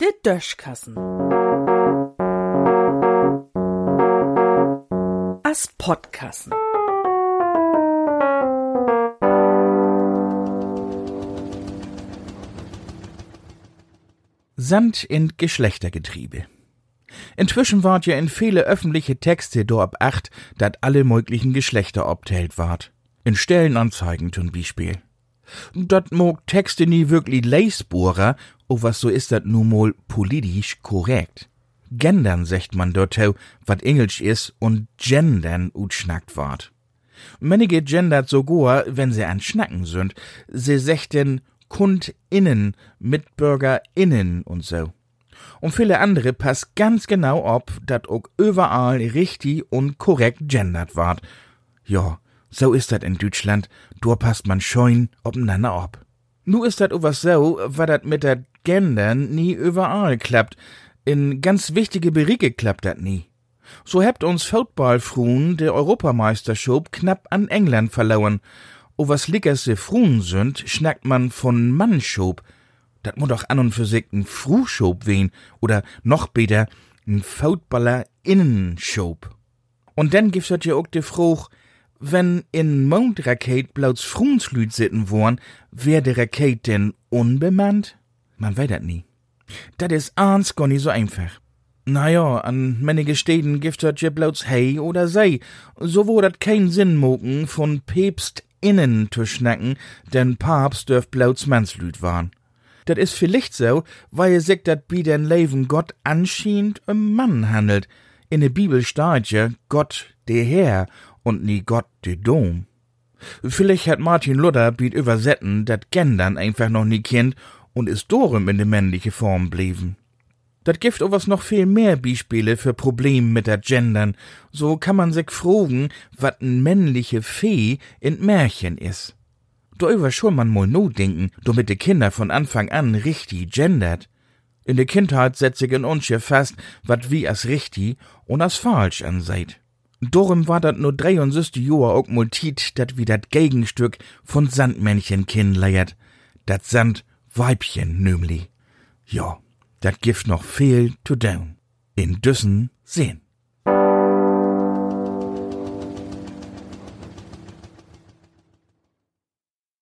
Der Döschkassen. As Podkassen. Sand in Geschlechtergetriebe. Inzwischen ward ja in viele öffentliche Texte dorab acht, dat alle möglichen Geschlechter obteilt ward. In Stellenanzeigen zum Beispiel. Dat mog Texte nie wirklich leisbohrer, o was so ist dat nun mal politisch korrekt. Gendern secht man dort, wat Englisch is und gendern utschnackt ward. Manige gendert sogar, wenn sie an Schnacken sind. Sie sechten KundInnen, MitbürgerInnen und so. Und viele andere passt ganz genau ob, dat auch überall richtig und korrekt gendert ward. Ja, so ist dat in Deutschland, da passt man scheun obeinander ob. Nu ist dat was so, wa dat mit dat Gendern nie überall klappt. In ganz wichtige Berieke klappt dat nie. So hebt uns Footballfruen der Europameisterschaft knapp an England verloren o was lickerse Frun sind, schnackt man von Mannschob. Dat muss doch an und für sich n Fruhschob wehen, oder noch beter, n Foutballer Innenschob. Und dann gibt's ja auch de Fruch, wenn in Mondraket blauts Fruenslüd sitten worn, wär de Raket denn unbemannt? Man weiß dat nie. Dat is ans gar nicht so einfach. Naja, an manige Städten gibt dat ja blauts Hey oder Sei, so wo dat kein Sinn mogen von Päpst innen zu schnacken, denn Papst dürft blauts Mannslüd waren. Dat is vielleicht so, weil er sich dat bi den Leben Gott anscheinend im Mann handelt. In der Bibel steht ja Gott der Herr und nie Gott der Dom. Vielleicht hat Martin Luther biet übersetten, dat Gendern einfach noch nie kennt und ist dorem in de männliche Form blieben. Dat gibt was noch viel mehr Beispiele für Probleme mit der Gendern. So kann man sich fragen, wat n männliche Fee in Märchen is. Darüber schon man mal no denken, damit die Kinder von Anfang an richtig gendert. In der Kindheit setzt sich in uns ja fast, wat wie as richtig und as falsch anseit. Dorum war dat nur 63 Joa auch multit, dat wie dat Gegenstück von Sandmännchen kennenleiert. Dat Sand Weibchen nümli. Ja dat gift noch viel to down. In Düssen sehen.